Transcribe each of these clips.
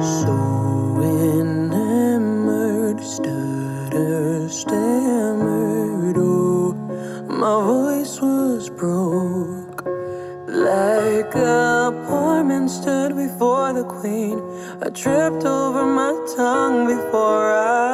So enamored, stutter, stammered. Oh, my voice was broke. Like a poor man stood before the queen. I tripped over my tongue before I.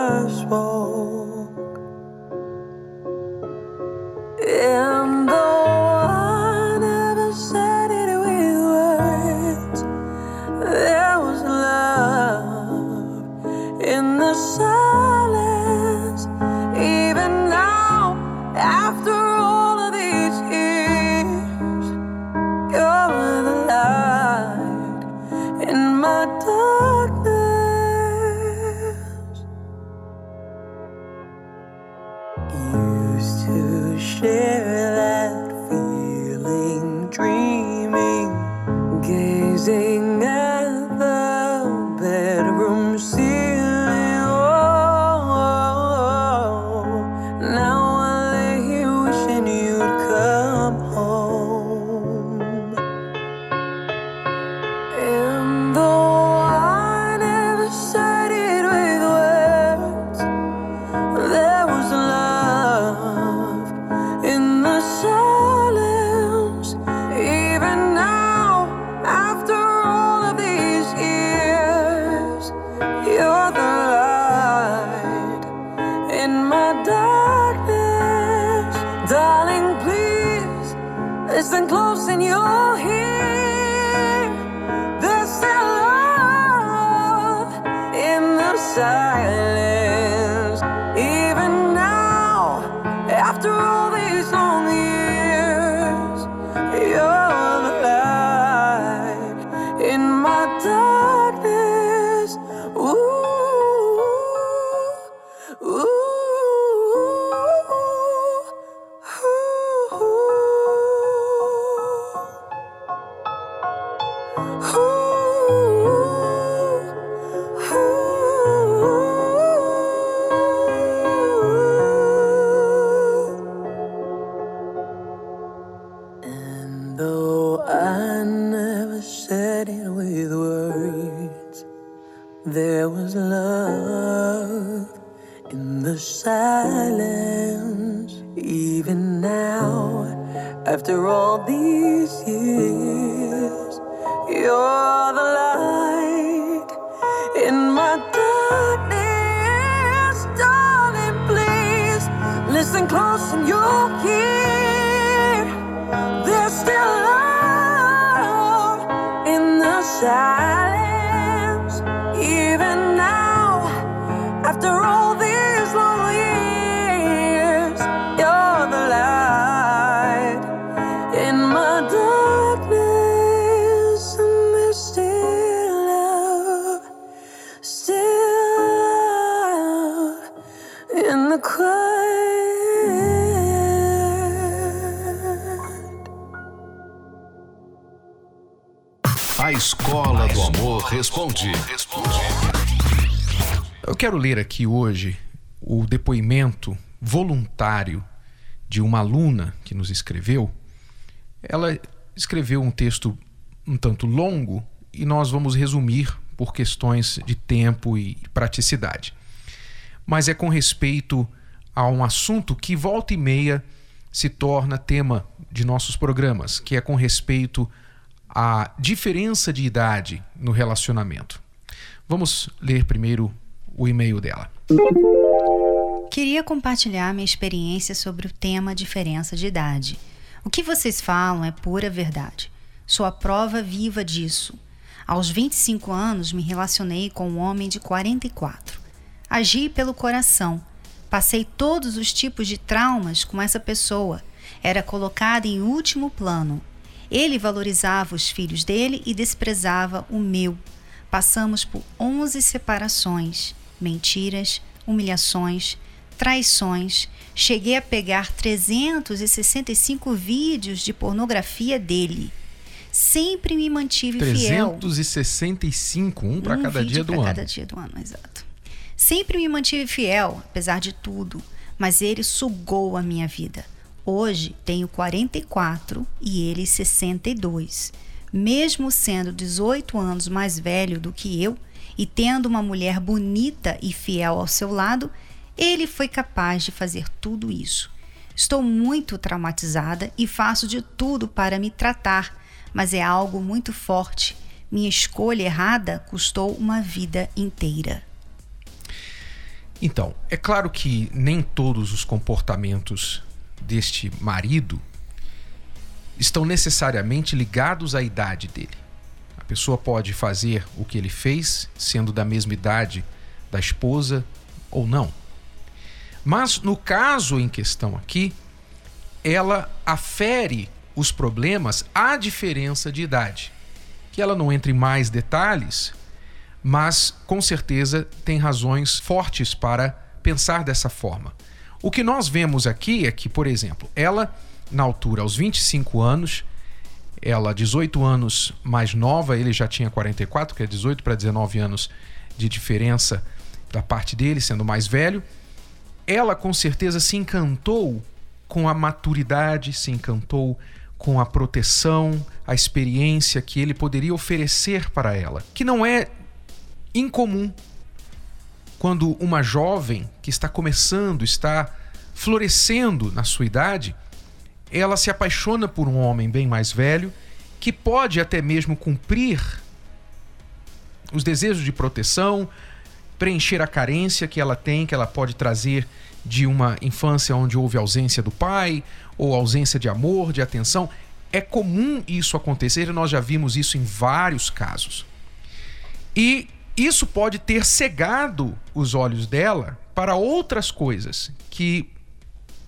Eu quero ler aqui hoje o depoimento voluntário de uma aluna que nos escreveu. Ela escreveu um texto um tanto longo e nós vamos resumir por questões de tempo e praticidade. Mas é com respeito a um assunto que volta e meia se torna tema de nossos programas, que é com respeito à diferença de idade no relacionamento. Vamos ler primeiro o e-mail dela. Queria compartilhar minha experiência sobre o tema diferença de idade. O que vocês falam é pura verdade. Sou a prova viva disso. Aos 25 anos me relacionei com um homem de 44. Agi pelo coração. Passei todos os tipos de traumas com essa pessoa. Era colocada em último plano. Ele valorizava os filhos dele e desprezava o meu. Passamos por 11 separações mentiras, humilhações, traições. Cheguei a pegar 365 vídeos de pornografia dele. Sempre me mantive 365, fiel. um para um cada dia do ano. cada dia do ano, exato. Sempre me mantive fiel, apesar de tudo, mas ele sugou a minha vida. Hoje tenho 44 e ele 62. Mesmo sendo 18 anos mais velho do que eu e tendo uma mulher bonita e fiel ao seu lado, ele foi capaz de fazer tudo isso. Estou muito traumatizada e faço de tudo para me tratar, mas é algo muito forte. Minha escolha errada custou uma vida inteira. Então, é claro que nem todos os comportamentos deste marido estão necessariamente ligados à idade dele. A pessoa pode fazer o que ele fez, sendo da mesma idade da esposa ou não. Mas no caso em questão aqui, ela afere os problemas à diferença de idade. Que ela não entre em mais detalhes, mas com certeza tem razões fortes para pensar dessa forma. O que nós vemos aqui é que, por exemplo, ela, na altura, aos 25 anos, ela 18 anos mais nova, ele já tinha 44, que é 18 para 19 anos de diferença da parte dele, sendo mais velho. Ela com certeza se encantou com a maturidade, se encantou com a proteção, a experiência que ele poderia oferecer para ela, que não é incomum quando uma jovem que está começando, está florescendo na sua idade, ela se apaixona por um homem bem mais velho que pode até mesmo cumprir os desejos de proteção, preencher a carência que ela tem, que ela pode trazer de uma infância onde houve ausência do pai ou ausência de amor, de atenção. É comum isso acontecer e nós já vimos isso em vários casos. E isso pode ter cegado os olhos dela para outras coisas que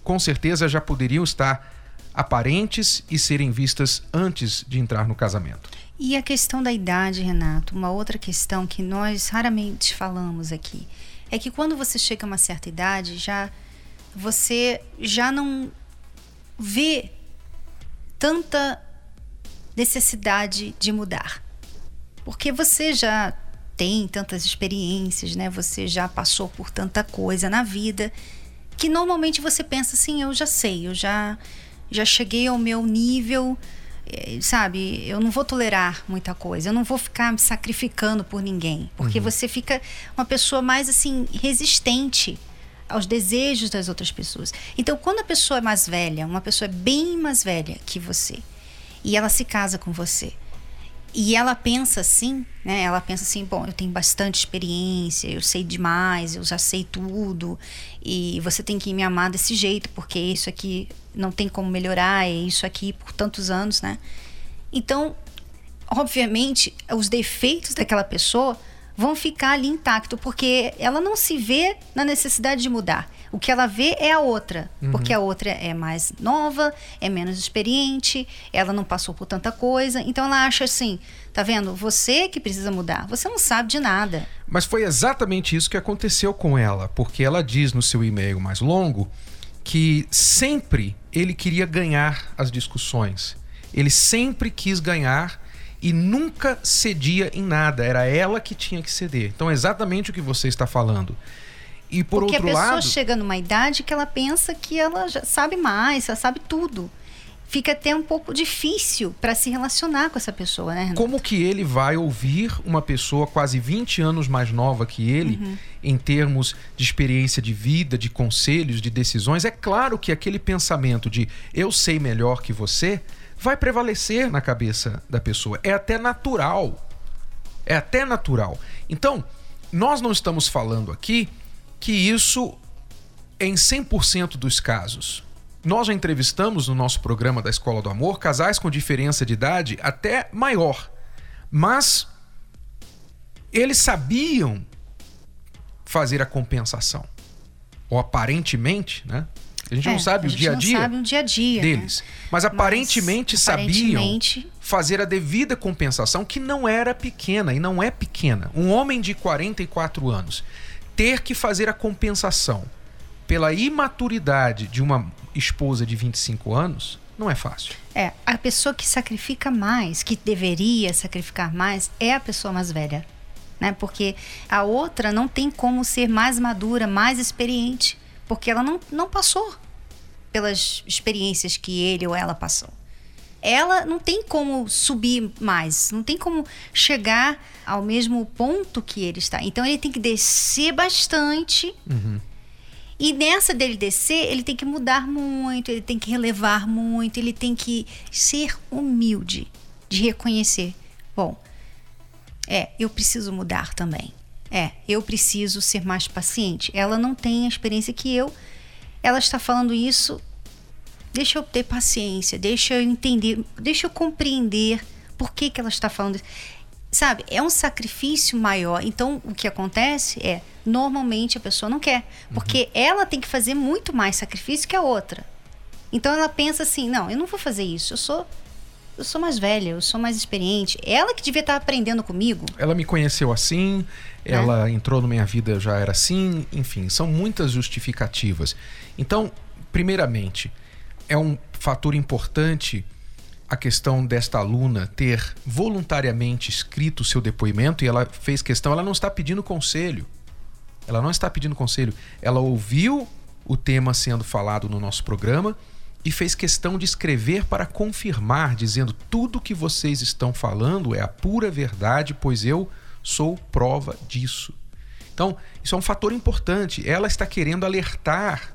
com certeza já poderiam estar aparentes e serem vistas antes de entrar no casamento. E a questão da idade, Renato, uma outra questão que nós raramente falamos aqui, é que quando você chega a uma certa idade, já você já não vê tanta necessidade de mudar. Porque você já tem tantas experiências, né? Você já passou por tanta coisa na vida que normalmente você pensa assim, eu já sei, eu já já cheguei ao meu nível, eh, sabe? Eu não vou tolerar muita coisa, eu não vou ficar me sacrificando por ninguém, porque você fica uma pessoa mais assim resistente aos desejos das outras pessoas. Então, quando a pessoa é mais velha, uma pessoa é bem mais velha que você, e ela se casa com você, e ela pensa assim, né? Ela pensa assim, bom, eu tenho bastante experiência, eu sei demais, eu já sei tudo, e você tem que me amar desse jeito, porque isso aqui não tem como melhorar, é isso aqui por tantos anos, né? Então, obviamente, os defeitos daquela pessoa vão ficar ali intacto, porque ela não se vê na necessidade de mudar. O que ela vê é a outra, porque a outra é mais nova, é menos experiente, ela não passou por tanta coisa, então ela acha assim, tá vendo? Você que precisa mudar, você não sabe de nada. Mas foi exatamente isso que aconteceu com ela, porque ela diz no seu e-mail mais longo que sempre ele queria ganhar as discussões. Ele sempre quis ganhar e nunca cedia em nada. Era ela que tinha que ceder. Então é exatamente o que você está falando. E por porque outro a pessoa lado, chega numa idade que ela pensa que ela já sabe mais, ela sabe tudo. Fica até um pouco difícil para se relacionar com essa pessoa, né? Renato? como que ele vai ouvir uma pessoa quase 20 anos mais nova que ele, em termos de experiência de vida, de conselhos, de decisões? É claro que aquele pensamento de eu sei melhor que você vai prevalecer na cabeça da pessoa. É até natural. É até natural. Então, nós não estamos falando aqui que isso é em 100% dos casos. Nós já entrevistamos no nosso programa da Escola do Amor casais com diferença de idade até maior. Mas eles sabiam fazer a compensação. Ou aparentemente, né? A gente É, não sabe o dia a não dia sabe o dia a dia, né? deles. Mas aparentemente sabiam aparentemente- fazer a devida compensação, que não era pequena e não é pequena. Um homem de 44 anos ter que fazer a compensação pela imaturidade de uma esposa de 25 anos não é fácil. É, a pessoa que sacrifica mais, que deveria sacrificar mais, é a pessoa mais velha. Né? Porque a outra não tem como ser mais madura, mais experiente, porque ela não, não passou pelas experiências que ele ou ela passou. Ela não tem como subir mais, não tem como chegar ao mesmo ponto que ele está. Então ele tem que descer bastante e nessa dele descer, ele tem que mudar muito, ele tem que relevar muito, ele tem que ser humilde de reconhecer. Bom, é, eu preciso mudar também. É, eu preciso ser mais paciente. Ela não tem a experiência que eu. Ela está falando isso. Deixa eu ter paciência, deixa eu entender, deixa eu compreender por que, que ela está falando isso. Sabe, é um sacrifício maior. Então, o que acontece é, normalmente a pessoa não quer, porque ela tem que fazer muito mais sacrifício que a outra. Então ela pensa assim: não, eu não vou fazer isso. Eu sou, eu sou mais velha, eu sou mais experiente. Ela que devia estar aprendendo comigo. Ela me conheceu assim, ela entrou na minha vida já era assim, enfim, são muitas justificativas. Então, primeiramente, é um fator importante a questão desta aluna ter voluntariamente escrito o seu depoimento e ela fez questão, ela não está pedindo conselho. Ela não está pedindo conselho. Ela ouviu o tema sendo falado no nosso programa e fez questão de escrever para confirmar, dizendo tudo que vocês estão falando é a pura verdade, pois eu sou prova disso. Então, isso é um fator importante. Ela está querendo alertar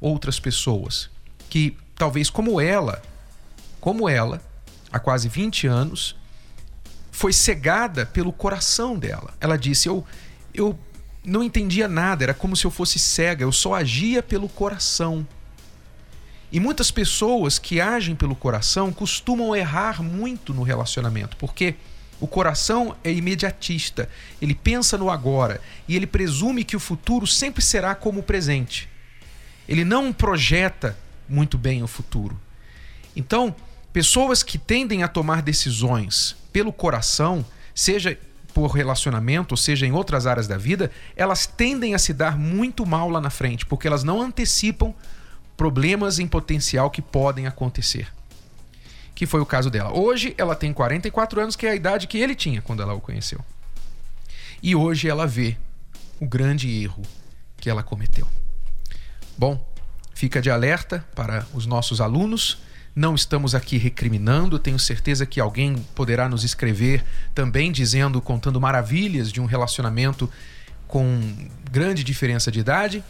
outras pessoas que talvez como ela, como ela, há quase 20 anos, foi cegada pelo coração dela. Ela disse: "Eu eu não entendia nada, era como se eu fosse cega, eu só agia pelo coração". E muitas pessoas que agem pelo coração costumam errar muito no relacionamento, porque o coração é imediatista, ele pensa no agora e ele presume que o futuro sempre será como o presente. Ele não projeta muito bem o futuro. Então, pessoas que tendem a tomar decisões pelo coração, seja por relacionamento, ou seja em outras áreas da vida, elas tendem a se dar muito mal lá na frente, porque elas não antecipam problemas em potencial que podem acontecer. Que foi o caso dela. Hoje ela tem 44 anos, que é a idade que ele tinha quando ela o conheceu. E hoje ela vê o grande erro que ela cometeu. Bom, fica de alerta para os nossos alunos. Não estamos aqui recriminando, tenho certeza que alguém poderá nos escrever também dizendo, contando maravilhas de um relacionamento com grande diferença de idade.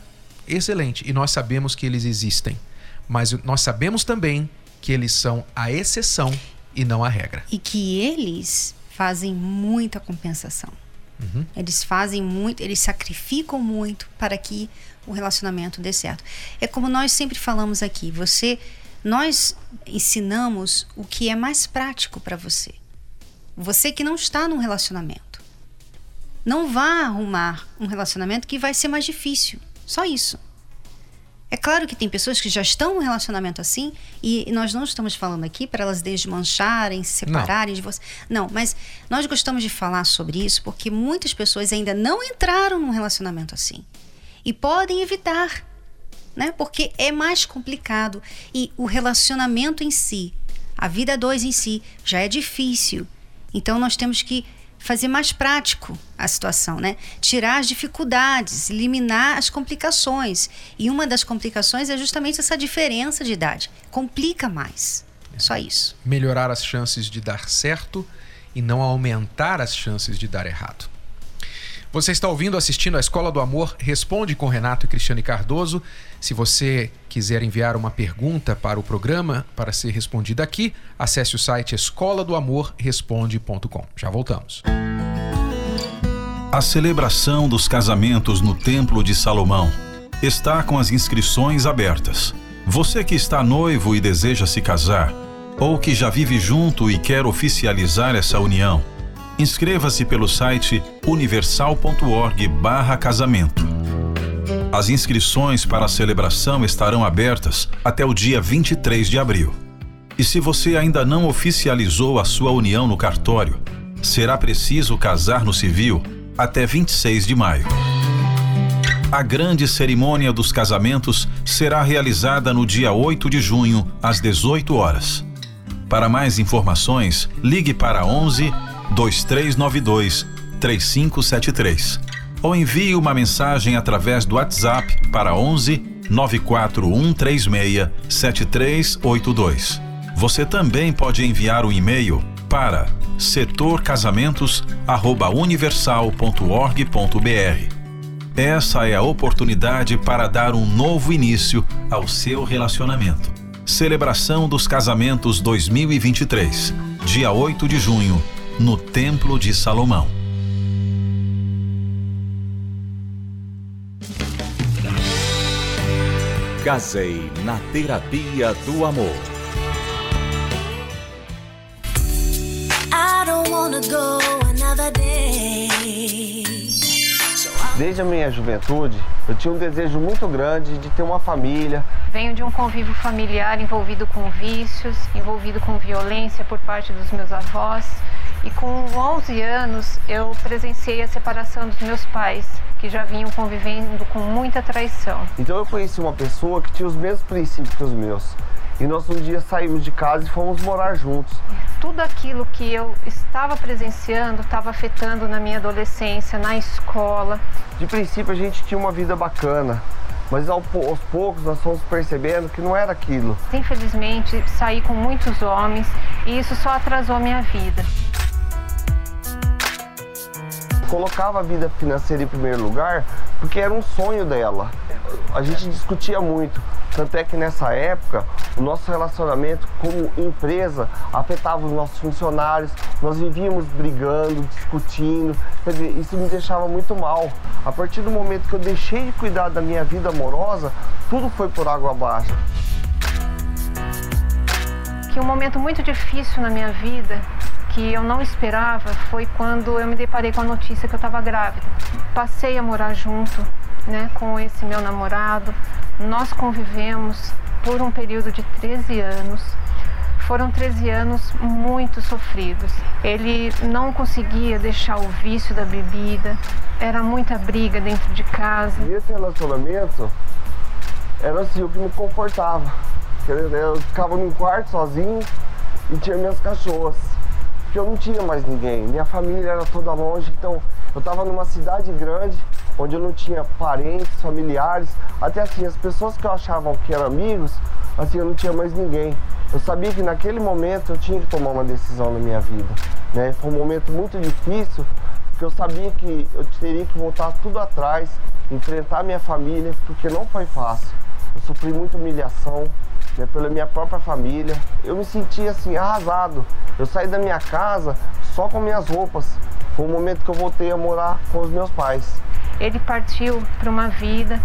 Excelente, e nós sabemos que eles existem, mas nós sabemos também que eles são a exceção e não a regra. E que eles fazem muita compensação. Eles fazem muito, eles sacrificam muito para que o relacionamento dê certo. É como nós sempre falamos aqui, você nós ensinamos o que é mais prático para você. Você que não está num relacionamento. Não vá arrumar um relacionamento que vai ser mais difícil. Só isso. É claro que tem pessoas que já estão num relacionamento assim e nós não estamos falando aqui para elas desmancharem, se separarem de você. Não, mas nós gostamos de falar sobre isso porque muitas pessoas ainda não entraram num relacionamento assim e podem evitar, né? Porque é mais complicado e o relacionamento em si, a vida dois em si já é difícil. Então nós temos que fazer mais prático a situação, né? Tirar as dificuldades, eliminar as complicações. E uma das complicações é justamente essa diferença de idade. Complica mais. Só isso. Melhorar as chances de dar certo e não aumentar as chances de dar errado. Você está ouvindo, assistindo a Escola do Amor Responde com Renato e Cristiane Cardoso. Se você quiser enviar uma pergunta para o programa para ser respondida aqui, acesse o site escola do amor responde.com. Já voltamos. A celebração dos casamentos no Templo de Salomão está com as inscrições abertas. Você que está noivo e deseja se casar, ou que já vive junto e quer oficializar essa união, Inscreva-se pelo site universal.org/casamento. As inscrições para a celebração estarão abertas até o dia 23 de abril. E se você ainda não oficializou a sua união no cartório, será preciso casar no civil até 26 de maio. A grande cerimônia dos casamentos será realizada no dia 8 de junho, às 18 horas. Para mais informações, ligue para 11 2392 3573 ou envie uma mensagem através do WhatsApp para 11 94136 7382. Você também pode enviar um e-mail para setorcasamentos@universal.org.br. Essa é a oportunidade para dar um novo início ao seu relacionamento. Celebração dos Casamentos 2023, dia 8 de junho, no Templo de Salomão. Casei na terapia do amor. Desde a minha juventude, eu tinha um desejo muito grande de ter uma família. Venho de um convívio familiar envolvido com vícios, envolvido com violência por parte dos meus avós. E com 11 anos eu presenciei a separação dos meus pais, que já vinham convivendo com muita traição. Então eu conheci uma pessoa que tinha os mesmos princípios que os meus. E nós um dia saímos de casa e fomos morar juntos. Tudo aquilo que eu estava presenciando estava afetando na minha adolescência, na escola. De princípio a gente tinha uma vida bacana, mas aos poucos nós fomos percebendo que não era aquilo. Infelizmente saí com muitos homens e isso só atrasou a minha vida. Colocava a vida financeira em primeiro lugar porque era um sonho dela. A gente discutia muito. Tanto é que nessa época o nosso relacionamento como empresa afetava os nossos funcionários, nós vivíamos brigando, discutindo, quer dizer, isso me deixava muito mal. A partir do momento que eu deixei de cuidar da minha vida amorosa, tudo foi por água abaixo. Que um momento muito difícil na minha vida que eu não esperava foi quando eu me deparei com a notícia que eu estava grávida. Passei a morar junto né, com esse meu namorado. Nós convivemos por um período de 13 anos. Foram 13 anos muito sofridos. Ele não conseguia deixar o vício da bebida, era muita briga dentro de casa. E esse relacionamento era assim o que me confortava. Eu ficava num quarto sozinho e tinha minhas cachorras porque eu não tinha mais ninguém. Minha família era toda longe, então eu estava numa cidade grande, onde eu não tinha parentes, familiares, até assim, as pessoas que eu achava que eram amigos, assim, eu não tinha mais ninguém. Eu sabia que naquele momento eu tinha que tomar uma decisão na minha vida, né? Foi um momento muito difícil, porque eu sabia que eu teria que voltar tudo atrás, enfrentar minha família, porque não foi fácil. Eu sofri muita humilhação, né, pela minha própria família. Eu me senti assim arrasado. Eu saí da minha casa só com minhas roupas. Foi o momento que eu voltei a morar com os meus pais. Ele partiu para uma vida,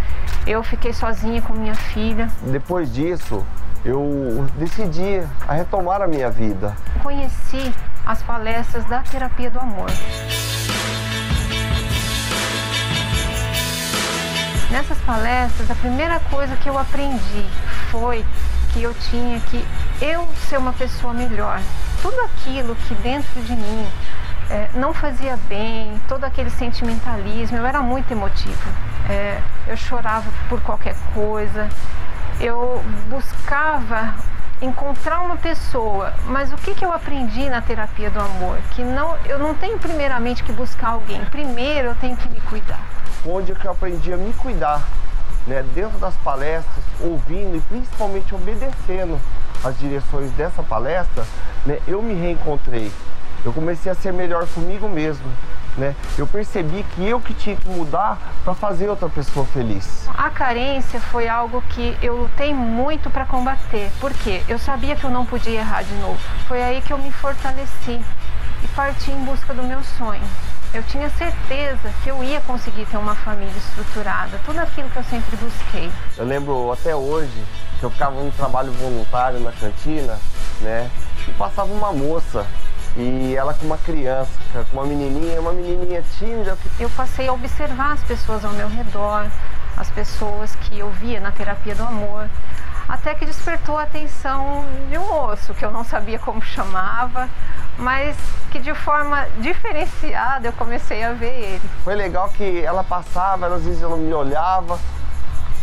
eu fiquei sozinha com minha filha. Depois disso, eu decidi a retomar a minha vida. Conheci as palestras da terapia do amor. Nessas palestras, a primeira coisa que eu aprendi foi que eu tinha que eu ser uma pessoa melhor. Tudo aquilo que dentro de mim é, não fazia bem, todo aquele sentimentalismo, eu era muito emotiva. É, eu chorava por qualquer coisa, eu buscava encontrar uma pessoa, mas o que, que eu aprendi na terapia do amor? Que não, eu não tenho primeiramente que buscar alguém, primeiro eu tenho que me cuidar. Onde que eu aprendi a me cuidar, né, dentro das palestras, ouvindo e principalmente obedecendo as direções dessa palestra, né, eu me reencontrei. Eu comecei a ser melhor comigo mesmo. Né? Eu percebi que eu que tinha que mudar para fazer outra pessoa feliz. A carência foi algo que eu lutei muito para combater, porque eu sabia que eu não podia errar de novo. Foi aí que eu me fortaleci e parti em busca do meu sonho. Eu tinha certeza que eu ia conseguir ter uma família estruturada, tudo aquilo que eu sempre busquei. Eu lembro até hoje que eu ficava no trabalho voluntário na cantina, né? E passava uma moça E ela com uma criança, com uma menininha, uma menininha tímida. Eu passei a observar as pessoas ao meu redor, as pessoas que eu via na terapia do amor, até que despertou a atenção de um moço que eu não sabia como chamava, mas que de forma diferenciada eu comecei a ver ele. Foi legal que ela passava, às vezes ela me olhava,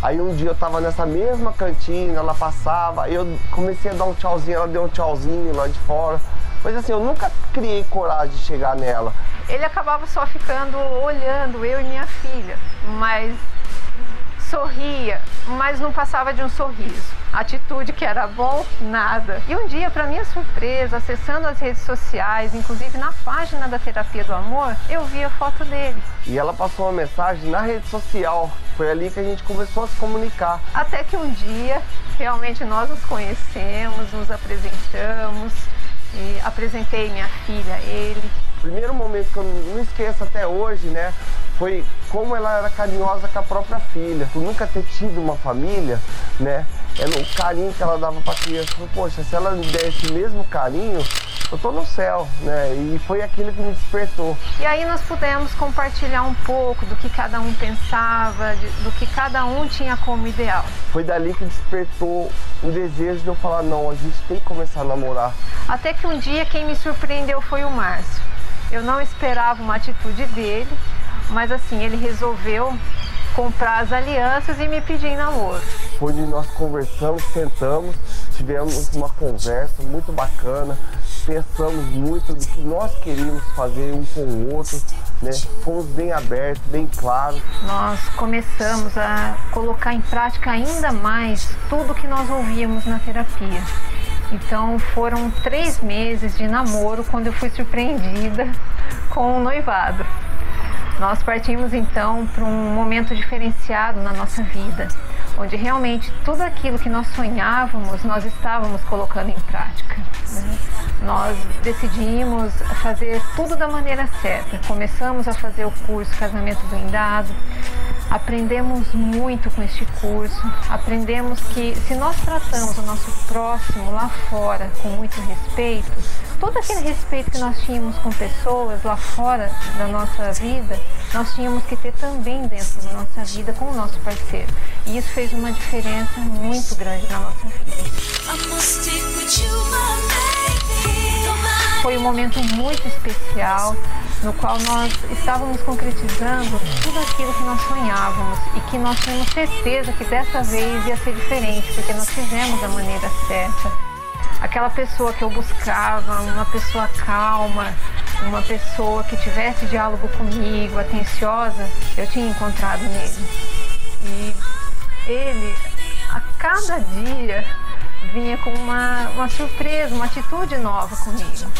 Aí um dia eu tava nessa mesma cantina, ela passava, eu comecei a dar um tchauzinho, ela deu um tchauzinho lá de fora. Mas assim, eu nunca criei coragem de chegar nela. Ele acabava só ficando olhando, eu e minha filha, mas sorria, mas não passava de um sorriso. Atitude que era bom, nada. E um dia, para minha surpresa, acessando as redes sociais, inclusive na página da Terapia do Amor, eu vi a foto dele. E ela passou uma mensagem na rede social. Foi ali que a gente começou a se comunicar. Até que um dia, realmente nós nos conhecemos, nos apresentamos, e apresentei minha filha a ele. Primeiro momento que eu não esqueço até hoje, né? foi como ela era carinhosa com a própria filha. Por nunca ter tido uma família, né? Ela, o carinho que ela dava para a criança. Poxa, se ela me der esse mesmo carinho, eu tô no céu, né? E foi aquilo que me despertou. E aí nós pudemos compartilhar um pouco do que cada um pensava, de, do que cada um tinha como ideal. Foi dali que despertou o desejo de eu falar, não, a gente tem que começar a namorar. Até que um dia quem me surpreendeu foi o Márcio. Eu não esperava uma atitude dele, mas assim, ele resolveu comprar as alianças e me pedir em namoro. Foi onde nós conversamos, sentamos, tivemos uma conversa muito bacana, pensamos muito do que nós queríamos fazer um com o outro, né? Fomos bem abertos, bem claros. Nós começamos a colocar em prática ainda mais tudo que nós ouvíamos na terapia. Então foram três meses de namoro quando eu fui surpreendida com o noivado. Nós partimos então para um momento diferenciado na nossa vida, onde realmente tudo aquilo que nós sonhávamos, nós estávamos colocando em prática. Né? Nós decidimos fazer tudo da maneira certa. Começamos a fazer o curso Casamento Blindado, aprendemos muito com este curso, aprendemos que se nós tratamos o nosso próximo lá fora com muito respeito, todo aquele respeito que nós tínhamos com pessoas lá fora da nossa vida, nós tínhamos que ter também dentro da nossa vida com o nosso parceiro. E isso fez uma diferença muito grande na nossa vida. Foi um momento muito especial no qual nós estávamos concretizando tudo aquilo que nós sonhávamos e que nós tínhamos certeza que dessa vez ia ser diferente, porque nós fizemos da maneira certa aquela pessoa que eu buscava, uma pessoa calma, uma pessoa que tivesse diálogo comigo, atenciosa, eu tinha encontrado nele. E ele, a cada dia, vinha com uma, uma surpresa, uma atitude nova comigo.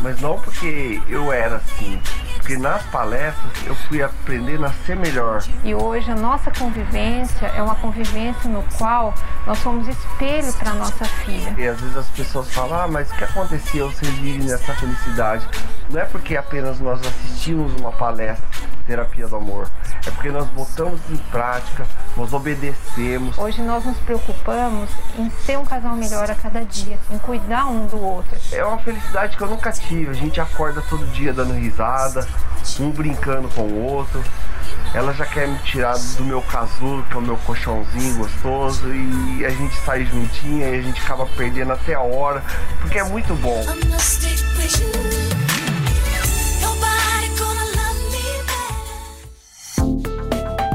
Mas não porque eu era assim, porque nas palestras eu fui aprendendo a ser melhor. E hoje a nossa convivência é uma convivência no qual nós somos espelho para nossa filha. E às vezes as pessoas falam, ah, mas o que acontecia vocês virem nessa felicidade? Não é porque apenas nós assistimos uma palestra terapia do amor. É porque nós botamos em prática, nós obedecemos. Hoje nós nos preocupamos em ser um casal melhor a cada dia, em cuidar um do outro. É uma felicidade que eu nunca tive. A gente acorda todo dia dando risada, um brincando com o outro. Ela já quer me tirar do meu casulo, que é o meu colchãozinho gostoso, e a gente sai juntinha e a gente acaba perdendo até a hora, porque é muito bom.